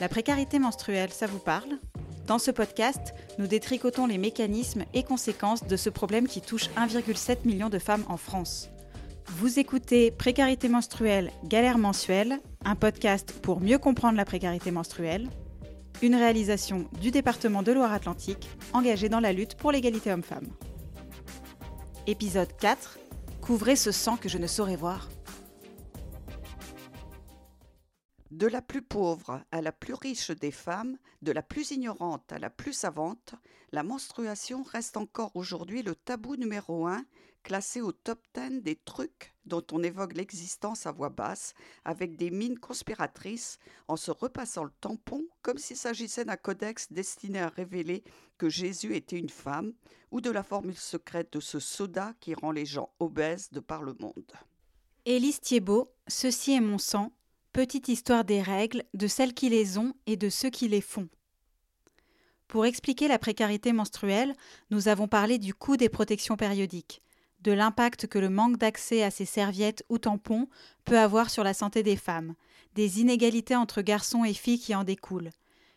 La précarité menstruelle, ça vous parle? Dans ce podcast, nous détricotons les mécanismes et conséquences de ce problème qui touche 1,7 million de femmes en France. Vous écoutez Précarité menstruelle, galère mensuelle, un podcast pour mieux comprendre la précarité menstruelle, une réalisation du département de Loire-Atlantique engagé dans la lutte pour l'égalité homme-femme. Épisode 4 Couvrez ce sang que je ne saurais voir. De la plus pauvre à la plus riche des femmes, de la plus ignorante à la plus savante, la menstruation reste encore aujourd'hui le tabou numéro un, classé au top 10 des trucs dont on évoque l'existence à voix basse, avec des mines conspiratrices, en se repassant le tampon comme s'il s'agissait d'un codex destiné à révéler que Jésus était une femme, ou de la formule secrète de ce soda qui rend les gens obèses de par le monde. Élise Thiebaud, Ceci est mon sang, Petite histoire des règles, de celles qui les ont et de ceux qui les font. Pour expliquer la précarité menstruelle, nous avons parlé du coût des protections périodiques, de l'impact que le manque d'accès à ces serviettes ou tampons peut avoir sur la santé des femmes, des inégalités entre garçons et filles qui en découlent.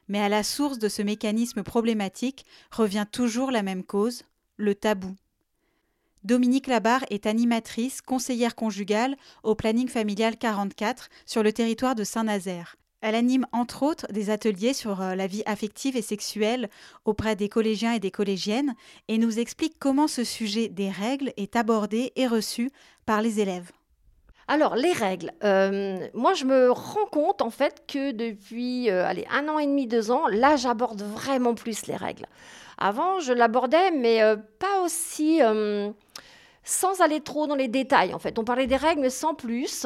Mais à la source de ce mécanisme problématique revient toujours la même cause, le tabou. Dominique Labarre est animatrice, conseillère conjugale au planning familial 44 sur le territoire de Saint-Nazaire. Elle anime entre autres des ateliers sur euh, la vie affective et sexuelle auprès des collégiens et des collégiennes et nous explique comment ce sujet des règles est abordé et reçu par les élèves. Alors, les règles. Euh, moi, je me rends compte, en fait, que depuis euh, allez, un an et demi, deux ans, là, j'aborde vraiment plus les règles. Avant, je l'abordais, mais pas aussi sans aller trop dans les détails en fait. On parlait des règles mais sans plus.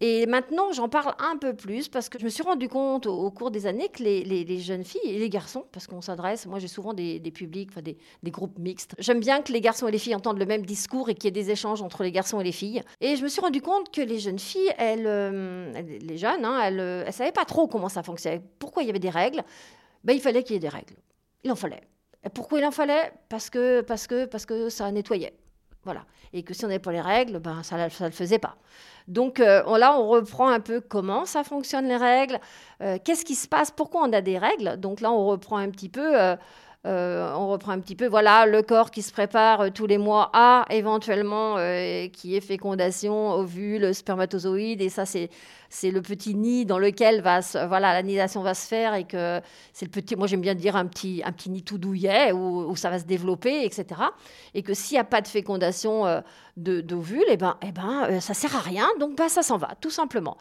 Et maintenant j'en parle un peu plus parce que je me suis rendu compte au, cours des années que les, jeunes filles et les garçons, parce qu'on s'adresse, moi j'ai souvent des, publics, des, groupes mixtes, j'aime bien que les garçons et les filles entendent le même discours et qu'il y ait des échanges entre les garçons et les filles. Et je me suis rendu compte que les jeunes filles, elles, euh, les jeunes, hein, elles ne savaient pas trop comment ça fonctionnait, pourquoi il y avait des règles? Ben, il fallait qu'il y ait des règles. Il en fallait. Pourquoi il en fallait? Parce que, parce que, parce que ça nettoyait. Voilà. Et que si on n'avait pas les règles, ben, ça ne le faisait pas. Donc euh, là, on reprend un peu comment ça fonctionne les règles, euh, qu'est-ce qui se passe, pourquoi on a des règles? Donc là, on reprend un petit peu. Euh, on reprend un petit peu, voilà, le corps qui se prépare tous les mois à éventuellement qui est fécondation, ovule, spermatozoïde, et ça c'est c'est le petit nid dans lequel va voilà l'anidation va se faire et que c'est le petit moi j'aime bien dire un petit un petit nid tout douillet où, ça va se développer etc et que s'il n'y a pas de fécondation euh, d'ovules et eh ben et eh ben euh, ça sert à rien donc bah, ça s'en va tout simplement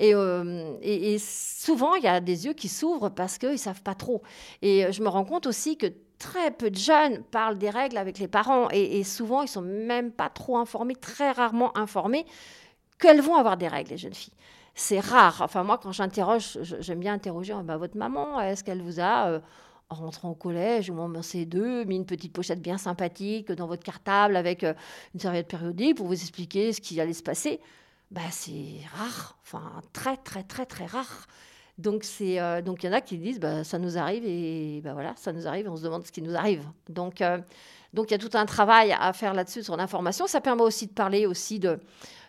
euh, et, souvent il y a des yeux qui s'ouvrent parce qu'ils ne savent pas trop. Et je me rends compte aussi que très peu de jeunes parlent des règles avec les parents et, souvent ils sont même pas trop informés, très rarement informés qu'elles vont avoir des règles, les jeunes filles. C'est rare. Enfin, moi, quand j'interroge, j'aime bien interroger bah, votre maman, est-ce qu'elle vous a, euh, en rentrant au collège ou en C2, mis une petite pochette bien sympathique dans votre cartable avec euh, une serviette périodique pour vous expliquer ce qui allait se passer? Bah, C'est rare, enfin, très, très, très, très rare. Donc, c'est, euh, donc il y en a qui disent, bah, ça nous arrive et bah, voilà, ça nous arrive on se demande ce qui nous arrive. Donc, donc il y a tout un travail à faire là-dessus sur l'information. Ça permet aussi de parler aussi de,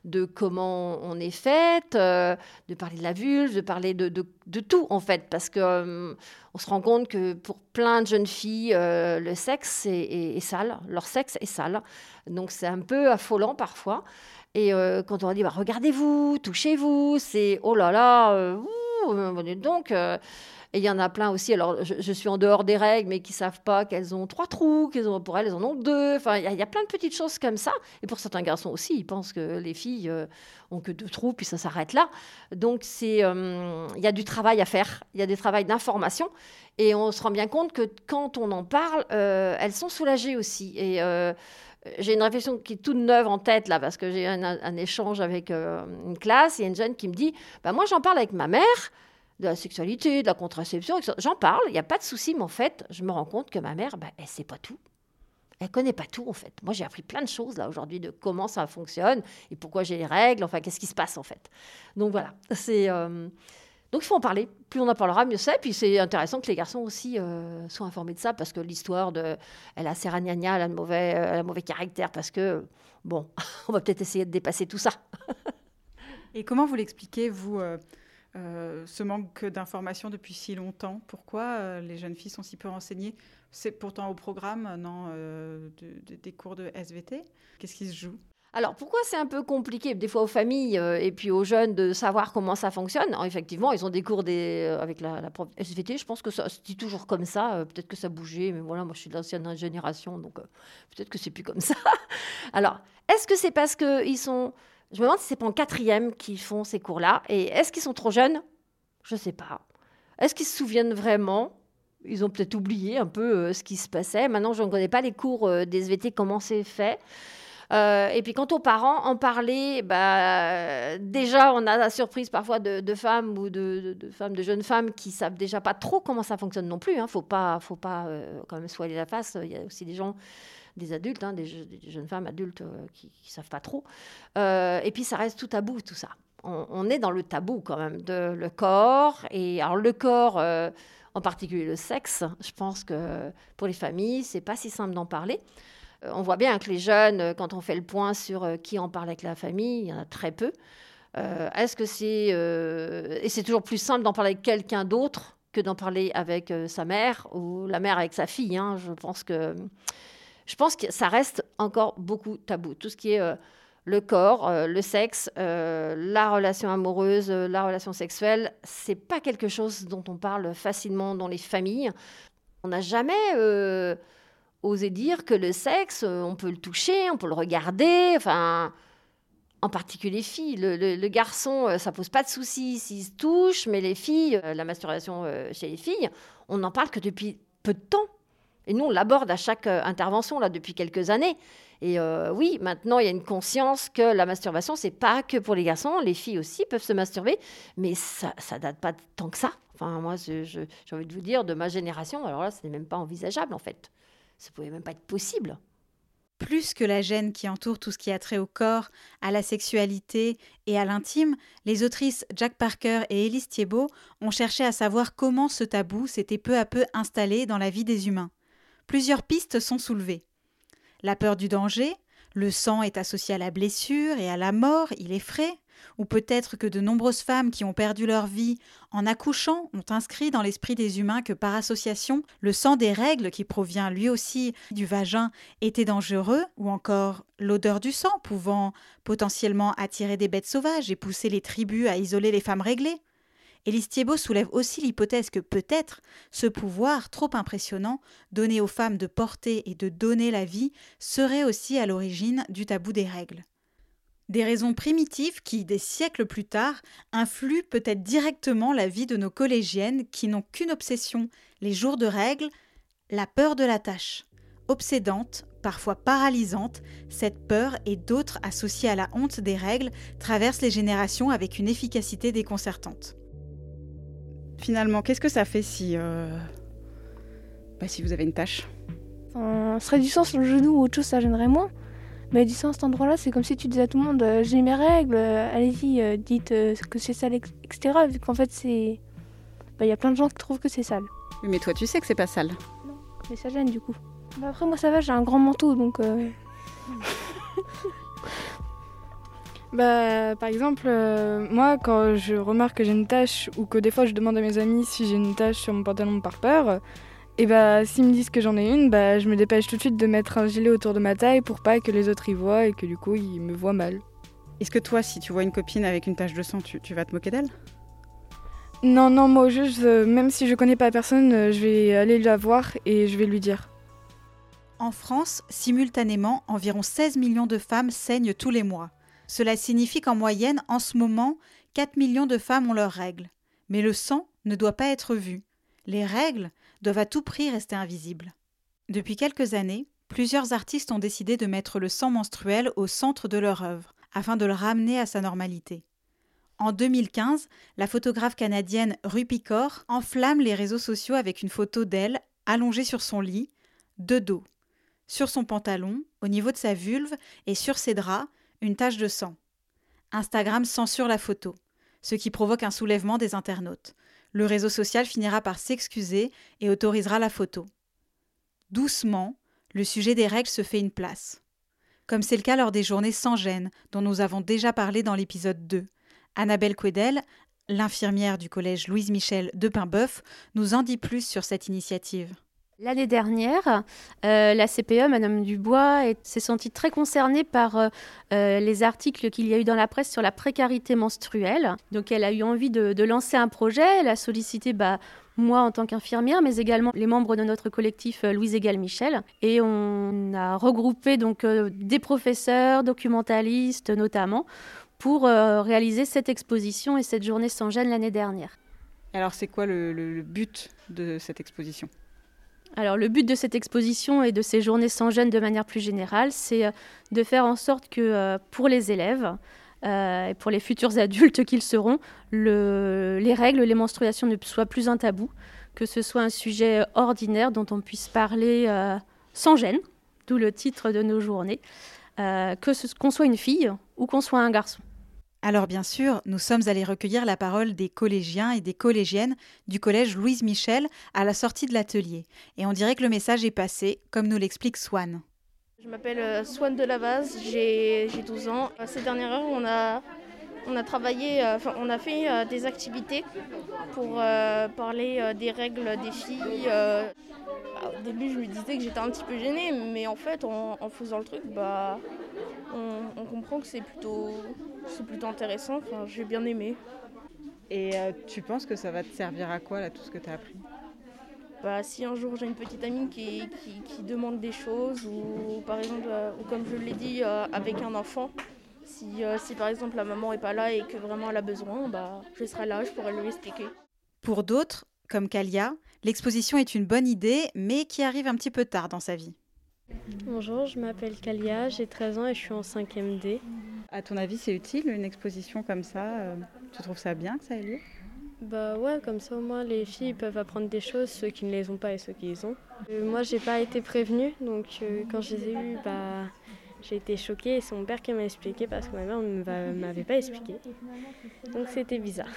de comment on est faite, euh, de parler de la vulve, de parler de, de, tout en fait, parce que euh, on se rend compte que pour plein de jeunes filles, euh, le sexe est, sale, leur sexe est sale, donc c'est un peu affolant parfois. Et quand on dit bah, regardez-vous, touchez-vous, c'est oh là là, donc et il y en a plein aussi, alors je, suis en dehors des règles, mais qui savent pas qu'elles ont trois trous, qu'elles ont, pour elles, elles en ont deux. Enfin, il y, a plein de petites choses comme ça. Et pour certains garçons aussi, ils pensent que les filles euh, ont que deux trous, puis ça s'arrête là. Donc, euh, il y a du travail à faire, il y a des travaux d'information. Et on se rend bien compte que quand on en parle, euh, elles sont soulagées aussi. Et j'ai une réflexion qui est toute neuve en tête là, parce que j'ai un, un, échange avec une classe. Il y a une jeune qui me dit bah, Moi, j'en parle avec ma mère de la sexualité, de la contraception. J'en parle, il n'y a pas de souci, mais en fait, je me rends compte que ma mère, ben, elle ne sait pas tout. Elle connaît pas tout, en fait. Moi, j'ai appris plein de choses, là, aujourd'hui, de comment ça fonctionne et pourquoi j'ai les règles, enfin, qu'est-ce qui se passe, en fait. Donc, voilà. C'est. Euh, donc il faut en parler. Plus on en parlera, mieux c'est. Puis c'est intéressant que les garçons aussi euh, soient informés de ça, parce que l'histoire de elle a serragnagna, elle a un mauvais, elle a mauvais caractère, parce que bon, on va peut-être essayer de dépasser tout ça. Et comment vous l'expliquez, vous, euh, ce manque d'informations depuis si longtemps? Pourquoi les jeunes filles sont si peu renseignées? C'est pourtant au programme, non, des cours de SVT. Qu'est-ce qui se joue? Alors pourquoi c'est un peu compliqué des fois aux familles euh, et puis aux jeunes de savoir comment ça fonctionne? Effectivement, ils ont des cours euh, avec la, SVT. Je pense que ça se dit toujours comme ça. Euh, peut-être que ça bougeait, mais voilà, moi je suis de l'ancienne génération, donc peut-être que c'est plus comme ça. Alors, est-ce que c'est parce qu'ils sont... Je me demande si c'est pas en quatrième qu'ils font ces cours-là. Et est-ce qu'ils sont trop jeunes? Je ne sais pas. Est-ce qu'ils se souviennent vraiment? Ils ont peut-être oublié un peu ce qui se passait. Maintenant, je ne connais pas les cours des SVT, comment c'est fait. Euh, et puis quant aux parents, en parler, bah, déjà on a la surprise parfois de, femmes ou de, femmes, de jeunes femmes qui savent déjà pas trop comment ça fonctionne non plus. Hein. Faut pas, faut pas euh, quand même soigner la face. Il y a aussi des gens des adultes, hein, des, jeunes femmes adultes euh, qui ne savent pas trop. et puis ça reste tout tabou, tout ça. On, est dans le tabou quand même de le corps. Et alors le corps, en particulier le sexe, je pense que pour les familles, c'est pas si simple d'en parler. Euh, on voit bien que les jeunes, euh, quand on fait le point sur euh, qui en parle avec la famille, il y en a très peu. Est-ce que c'est et c'est toujours plus simple d'en parler avec quelqu'un d'autre que d'en parler avec sa mère ou la mère avec sa fille. Hein. Je pense que je pense que ça reste encore beaucoup tabou. Tout ce qui est le corps, le sexe, la relation amoureuse, la relation sexuelle, c'est pas quelque chose dont on parle facilement dans les familles. On n'a jamais oser dire que le sexe, euh, on peut le toucher, on peut le regarder, enfin, en particulier les filles. Le, garçon, euh, ça pose pas de soucis s'il se touche, mais les filles, euh, la masturbation chez les filles, on n'en parle que depuis peu de temps. Et nous, on l'aborde à chaque intervention, là, depuis quelques années. Et oui, maintenant, il y a une conscience que la masturbation, c'est pas que pour les garçons, les filles aussi peuvent se masturber, mais ça, ça date pas tant que ça. Enfin, moi, j'ai envie de vous dire, de ma génération, alors là, ce n'est même pas envisageable, en fait. Ça pouvait même pas être possible. Plus que la gêne qui entoure tout ce qui a trait au corps, à la sexualité et à l'intime, les autrices Jack Parker et Elise Thiebaud ont cherché à savoir comment ce tabou s'était peu à peu installé dans la vie des humains. Plusieurs pistes sont soulevées. La peur du danger, le sang est associé à la blessure et à la mort, il est frais ou peut-être que de nombreuses femmes qui ont perdu leur vie en accouchant ont inscrit dans l'esprit des humains que par association, le sang des règles qui provient lui aussi du vagin était dangereux, ou encore l'odeur du sang pouvant potentiellement attirer des bêtes sauvages et pousser les tribus à isoler les femmes réglées. Élise Thiebaud soulève aussi l'hypothèse que peut-être ce pouvoir trop impressionnant donné aux femmes de porter et de donner la vie serait aussi à l'origine du tabou des règles. Des raisons primitives qui, des siècles plus tard, influent peut-être directement la vie de nos collégiennes qui n'ont qu'une obsession, les jours de règles, la peur de la tâche. Obsédante, parfois paralysante, cette peur et d'autres associées à la honte des règles traversent les générations avec une efficacité déconcertante. Finalement, qu'est-ce que ça fait si, euh, bah, si vous avez une tâche? Enfin, serait du sens sur le genou ou autre chose, ça gênerait moins. Mais ça à cet endroit-là, c'est comme si tu disais à tout le monde euh, j'ai mes règles, euh, allez-y, euh, dites que c'est sale, etc. Vu qu'en fait, c'est. Bah, il y a plein de gens qui trouvent que c'est sale. mais toi, tu sais que c'est pas sale. Non, mais ça gêne du coup. Bah, après, moi, ça va, j'ai un grand manteau donc. bah, par exemple, moi, quand je remarque que j'ai une tache ou que des fois je demande à mes amis si j'ai une tache sur mon pantalon par peur, et bah, s'ils me disent que j'en ai une, bah, je me dépêche tout de suite de mettre un gilet autour de ma taille pour pas que les autres y voient et que du coup, ils me voient mal. Est-ce que toi, si tu vois une copine avec une tache de sang, tu, vas te moquer d'elle? Non, non, moi, juste, euh, même si je connais pas la personne, euh, je vais aller la voir et je vais lui dire. En France, simultanément, environ 16 millions de femmes saignent tous les mois. Cela signifie qu'en moyenne, en ce moment, 4 millions de femmes ont leurs règles. Mais le sang ne doit pas être vu. Les règles, doivent à tout prix rester invisibles. Depuis quelques années, plusieurs artistes ont décidé de mettre le sang menstruel au centre de leur œuvre, afin de le ramener à sa normalité. En 2015, la photographe canadienne Rupi Kaur enflamme les réseaux sociaux avec une photo d'elle allongée sur son lit, de dos. Sur son pantalon, au niveau de sa vulve et sur ses draps, une tache de sang. Instagram censure la photo, ce qui provoque un soulèvement des internautes le réseau social finira par s'excuser et autorisera la photo. Doucement, le sujet des règles se fait une place. Comme c'est le cas lors des journées sans gêne, dont nous avons déjà parlé dans l'épisode 2. Annabelle Quedel l'infirmière du collège Louise Michel de Paimboeuf, nous en dit plus sur cette initiative. L'année dernière, euh, la CPE, Madame Dubois, s'est sentie très concernée par euh, euh, les articles qu'il y a eu dans la presse sur la précarité menstruelle. Donc elle a eu envie de, lancer un projet. Elle a sollicité bah, moi en tant qu'infirmière, mais également les membres de notre collectif Louise Égal Michel. Et on a regroupé donc des professeurs, documentalistes notamment, pour réaliser cette exposition et cette journée sans gêne l'année dernière. Alors c'est quoi le but de cette exposition? Alors le but de cette exposition et de ces journées sans gêne de manière plus générale, c'est euh, de faire en sorte que euh, pour les élèves euh, et pour les futurs adultes qu'ils seront, les règles, les menstruations ne soient plus un tabou, que ce soit un sujet ordinaire dont on puisse parler sans gêne, d'où le titre de nos journées, que qu'on soit une fille ou qu'on soit un garçon. Alors bien sûr, nous sommes allés recueillir la parole des collégiens et des collégiennes du collège Louise Michel à la sortie de l'atelier. Et on dirait que le message est passé, comme nous l'explique Swan. Je m'appelle euh, Swan de la Base, j'ai 12 ans. Euh, ces dernières heures, on a, travaillé, euh, on a fait des activités pour parler des règles des filles. Au début, je me disais que j'étais un petit peu gênée, mais en fait, en, en faisant le truc, bah, on, comprend que c'est plutôt, plutôt intéressant. Enfin, j'ai bien aimé. Et euh, tu penses que ça va te servir à quoi, là, tout ce que tu as appris? Bah, si un jour j'ai une petite amie qui, qui, demande des choses, ou par exemple, euh, ou comme je l'ai dit, euh, avec un enfant, si, si par exemple la maman n'est pas là et que vraiment elle a besoin, bah, je serai là, je pourrai lui expliquer. Pour d'autres, comme Kalia, l'exposition est une bonne idée, mais qui arrive un petit peu tard dans sa vie. Bonjour, je m'appelle Kalia, j'ai 13 ans et je suis en 5e D. À ton avis, c'est utile une exposition comme ça euh, Tu trouves ça bien que ça ait lieu? Bah ouais, comme ça au moins les filles peuvent apprendre des choses, ceux qui ne les ont pas et ceux qui les ont. Euh, moi, j'ai pas été prévenue, donc euh, quand je les ai eues, bah, j'ai été choquée c'est mon père qui m'a expliqué parce que ma mère ne m'avait pas expliqué. Donc c'était bizarre.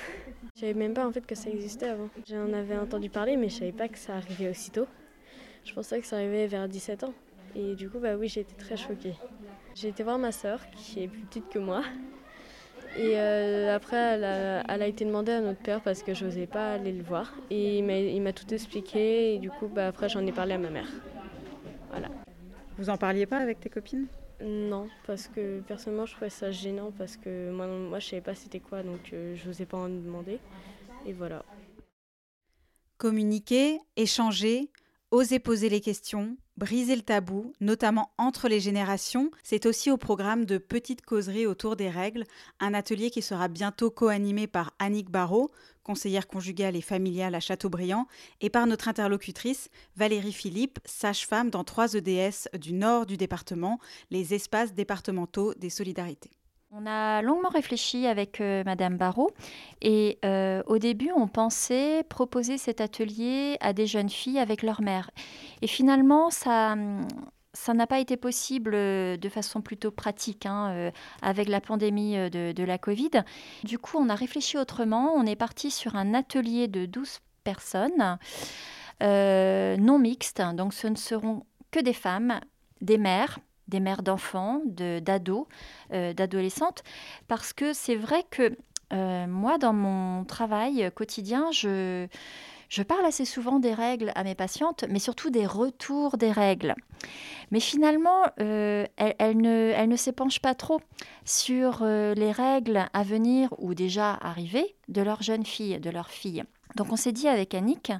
Je savais même pas en fait que ça existait avant. J'en avais entendu parler, mais je savais pas que ça arrivait aussitôt. Je pensais que ça arrivait vers 17 ans. Et du coup, bah oui, j'ai été très choquée. J'ai été voir ma sœur, qui est plus petite que moi. Et euh, après, elle a, été demandée à notre père parce que je n'osais pas aller le voir. Et il m'a tout expliqué. Et du coup, bah, après, j'en ai parlé à ma mère. Voilà. Vous en parliez pas avec tes copines? Non, parce que personnellement, je trouvais ça gênant parce que moi, moi je savais pas c'était quoi, donc euh, je n'osais pas en demander. Et voilà. Communiquer, échanger, oser poser les questions, Briser le tabou, notamment entre les générations, c'est aussi au programme de Petites causeries autour des règles, un atelier qui sera bientôt co-animé par Annick Barrault, conseillère conjugale et familiale à Châteaubriand, et par notre interlocutrice Valérie Philippe, sage-femme dans trois EDS du nord du département, les espaces départementaux des solidarités. On a longuement réfléchi avec euh, Madame Barrault et euh, au début on pensait proposer cet atelier à des jeunes filles avec leur mère. Et finalement ça ça n'a pas été possible euh, de façon plutôt pratique hein, avec la pandémie de, la Covid. Du coup, on a réfléchi autrement. On est parti sur un atelier de 12 personnes non mixtes. Donc, ce ne seront que des femmes, des mères, des mères d'enfants, d'ados, euh, d'adolescentes, parce que c'est vrai que euh, moi, dans mon travail quotidien, je, je parle assez souvent des règles à mes patientes, mais surtout des retours des règles. Mais finalement, euh, elle, ne, elle ne s'épanche pas trop sur les règles à venir ou déjà arrivées de leur jeune fille, de leur fille. Donc on s'est dit avec Annick,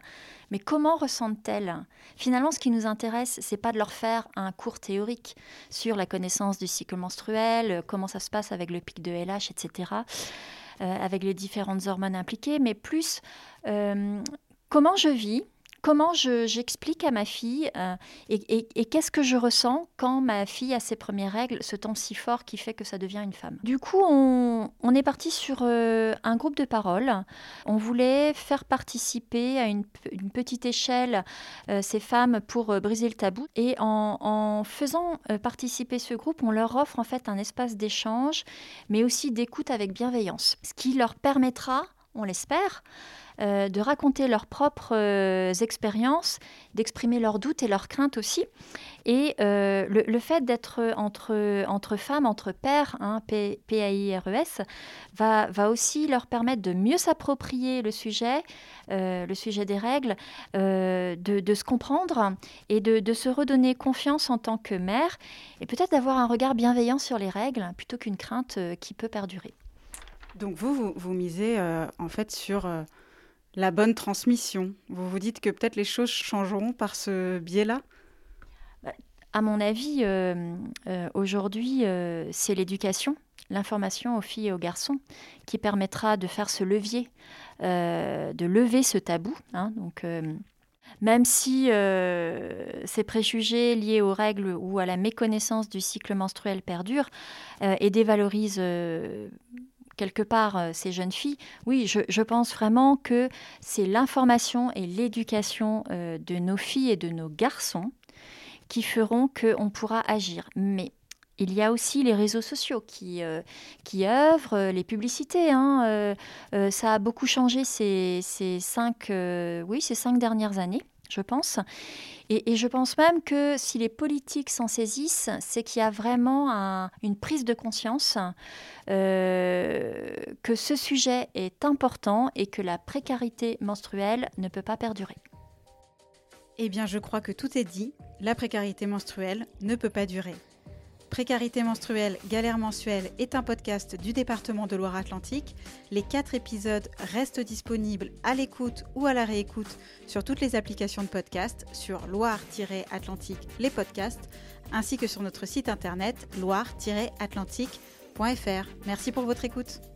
mais comment ressentent-elles? Finalement, ce qui nous intéresse, c'est pas de leur faire un cours théorique sur la connaissance du cycle menstruel, comment ça se passe avec le pic de LH, etc., euh, avec les différentes hormones impliquées, mais plus euh, comment je vis, comment j'explique à ma fille euh, et, qu'est-ce que je ressens quand ma fille a ses premières règles, ce temps si fort qui fait que ça devient une femme? Du coup, on, est parti sur euh, un groupe de parole. On voulait faire participer à une, petite échelle euh, ces femmes pour briser le tabou. Et en faisant participer ce groupe, on leur offre en fait un espace d'échange, mais aussi d'écoute avec bienveillance, ce qui leur permettra on l'espère, euh, de raconter leurs propres euh, expériences, d'exprimer leurs doutes et leurs craintes aussi. Et euh, le, fait d'être entre, femmes, entre pères, hein, P-A-I-R-E-S, va, aussi leur permettre de mieux s'approprier le sujet, le sujet des règles, de, de, se comprendre et de, de, se redonner confiance en tant que mère, et peut-être d'avoir un regard bienveillant sur les règles plutôt qu'une crainte qui peut perdurer. Donc vous, vous, misez en fait sur la bonne transmission. Vous vous dites que peut-être les choses changeront par ce biais-là? Bah, À mon avis, euh, euh, aujourd'hui, euh, c'est l'éducation, l'information aux filles et aux garçons qui permettra de faire ce levier, de lever ce tabou. Hein. donc, même si ces préjugés liés aux règles ou à la méconnaissance du cycle menstruel perdurent et dévalorisent quelque part euh, ces jeunes filles, oui, je, pense vraiment que c'est l'information et l'éducation euh, de nos filles et de nos garçons qui feront qu'on pourra agir. Mais il y a aussi les réseaux sociaux qui, euh, qui œuvrent, les publicités. Hein, ça a beaucoup changé ces, ces cinq, oui, ces cinq dernières années je pense. Et, je pense même que si les politiques s'en saisissent, c'est qu'il y a vraiment une prise de conscience euh, que ce sujet est important et que la précarité menstruelle ne peut pas perdurer. Eh bien, je crois que tout est dit. La précarité menstruelle ne peut pas durer. Précarité menstruelle, galère mensuelle est un podcast du département de Loire-Atlantique. Les quatre épisodes restent disponibles à l'écoute ou à la réécoute sur toutes les applications de podcast, sur Loire-Atlantique les podcasts, ainsi que sur notre site internet loire-atlantique.fr. Merci pour votre écoute.